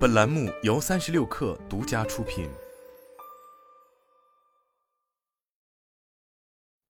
本栏目由三十六氪独家出品。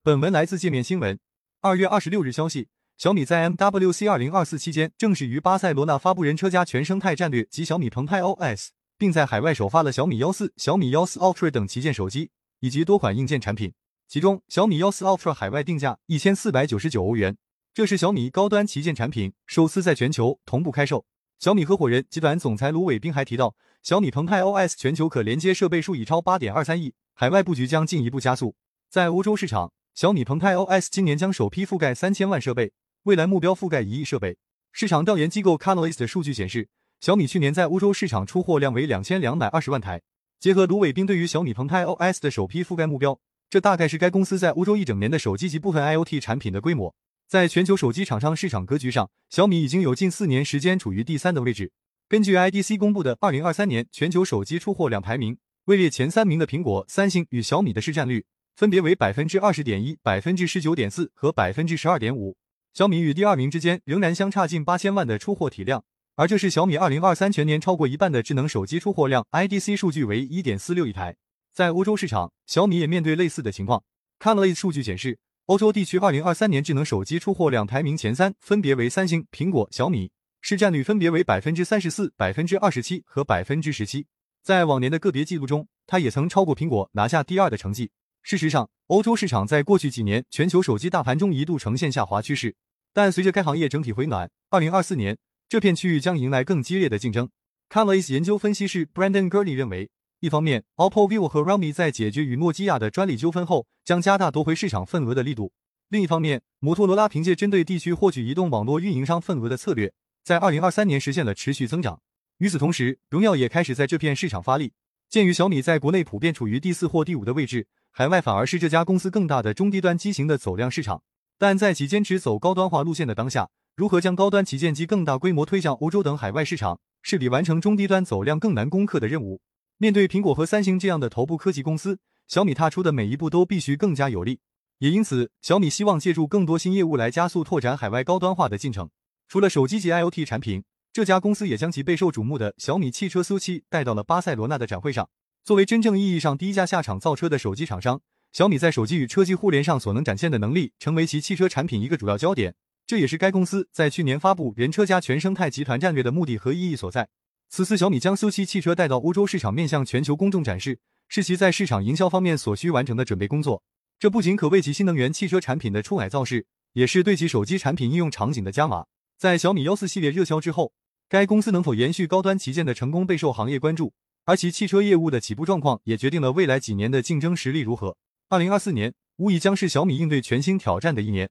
本文来自界面新闻。二月二十六日消息，小米在 MWC 二零二四期间正式于巴塞罗那发布人车家全生态战略及小米澎湃 OS，并在海外首发了小米幺四、小米幺四 Ultra 等旗舰手机以及多款硬件产品。其中，小米幺四 Ultra 海外定价一千四百九十九欧元，这是小米高端旗舰产品首次在全球同步开售。小米合伙人集团总裁卢伟斌还提到，小米澎湃 OS 全球可连接设备数已超八点二三亿，海外布局将进一步加速。在欧洲市场，小米澎湃 OS 今年将首批覆盖三千万设备，未来目标覆盖一亿设备。市场调研机构 Canalys 的数据显示，小米去年在欧洲市场出货量为两千两百二十万台。结合卢伟斌对于小米澎湃 OS 的首批覆盖目标，这大概是该公司在欧洲一整年的手机及部分 IoT 产品的规模。在全球手机厂商市场格局上，小米已经有近四年时间处于第三的位置。根据 IDC 公布的二零二三年全球手机出货量排名，位列前三名的苹果、三星与小米的市占率分别为百分之二十点一、百分之十九点四和百分之十二点五。小米与第二名之间仍然相差近八千万的出货体量，而这是小米二零二三全年超过一半的智能手机出货量。IDC 数据为一点四六亿台。在欧洲市场，小米也面对类似的情况。看了数据显示。欧洲地区二零二三年智能手机出货量排名前三分别为三星、苹果、小米，市占率分别为百分之三十四、百分之二十七和百分之十七。在往年的个别记录中，它也曾超过苹果，拿下第二的成绩。事实上，欧洲市场在过去几年全球手机大盘中一度呈现下滑趋势，但随着该行业整体回暖，二零二四年这片区域将迎来更激烈的竞争。c a n a l y s 研究分析师 Brandon Gurney 认为。一方面，OPPO、vivo 和 Realme 在解决与诺基亚的专利纠纷后，将加大夺回市场份额的力度；另一方面，摩托罗拉凭借针对地区获取移动网络运营商份额的策略，在2023年实现了持续增长。与此同时，荣耀也开始在这片市场发力。鉴于小米在国内普遍处于第四或第五的位置，海外反而是这家公司更大的中低端机型的走量市场。但在其坚持走高端化路线的当下，如何将高端旗舰机更大规模推向欧洲等海外市场，是比完成中低端走量更难攻克的任务。面对苹果和三星这样的头部科技公司，小米踏出的每一步都必须更加有力。也因此，小米希望借助更多新业务来加速拓展海外高端化的进程。除了手机及 IoT 产品，这家公司也将其备受瞩目的小米汽车 SU7 带到了巴塞罗那的展会上。作为真正意义上第一家下场造车的手机厂商，小米在手机与车机互联上所能展现的能力，成为其汽车产品一个主要焦点。这也是该公司在去年发布人车家全生态集团战略的目的和意义所在。此次小米将 SU7 汽车带到欧洲市场，面向全球公众展示，是其在市场营销方面所需完成的准备工作。这不仅可为其新能源汽车产品的出海造势，也是对其手机产品应用场景的加码。在小米幺四系列热销之后，该公司能否延续高端旗舰的成功备受行业关注，而其汽车业务的起步状况也决定了未来几年的竞争实力如何。二零二四年无疑将是小米应对全新挑战的一年。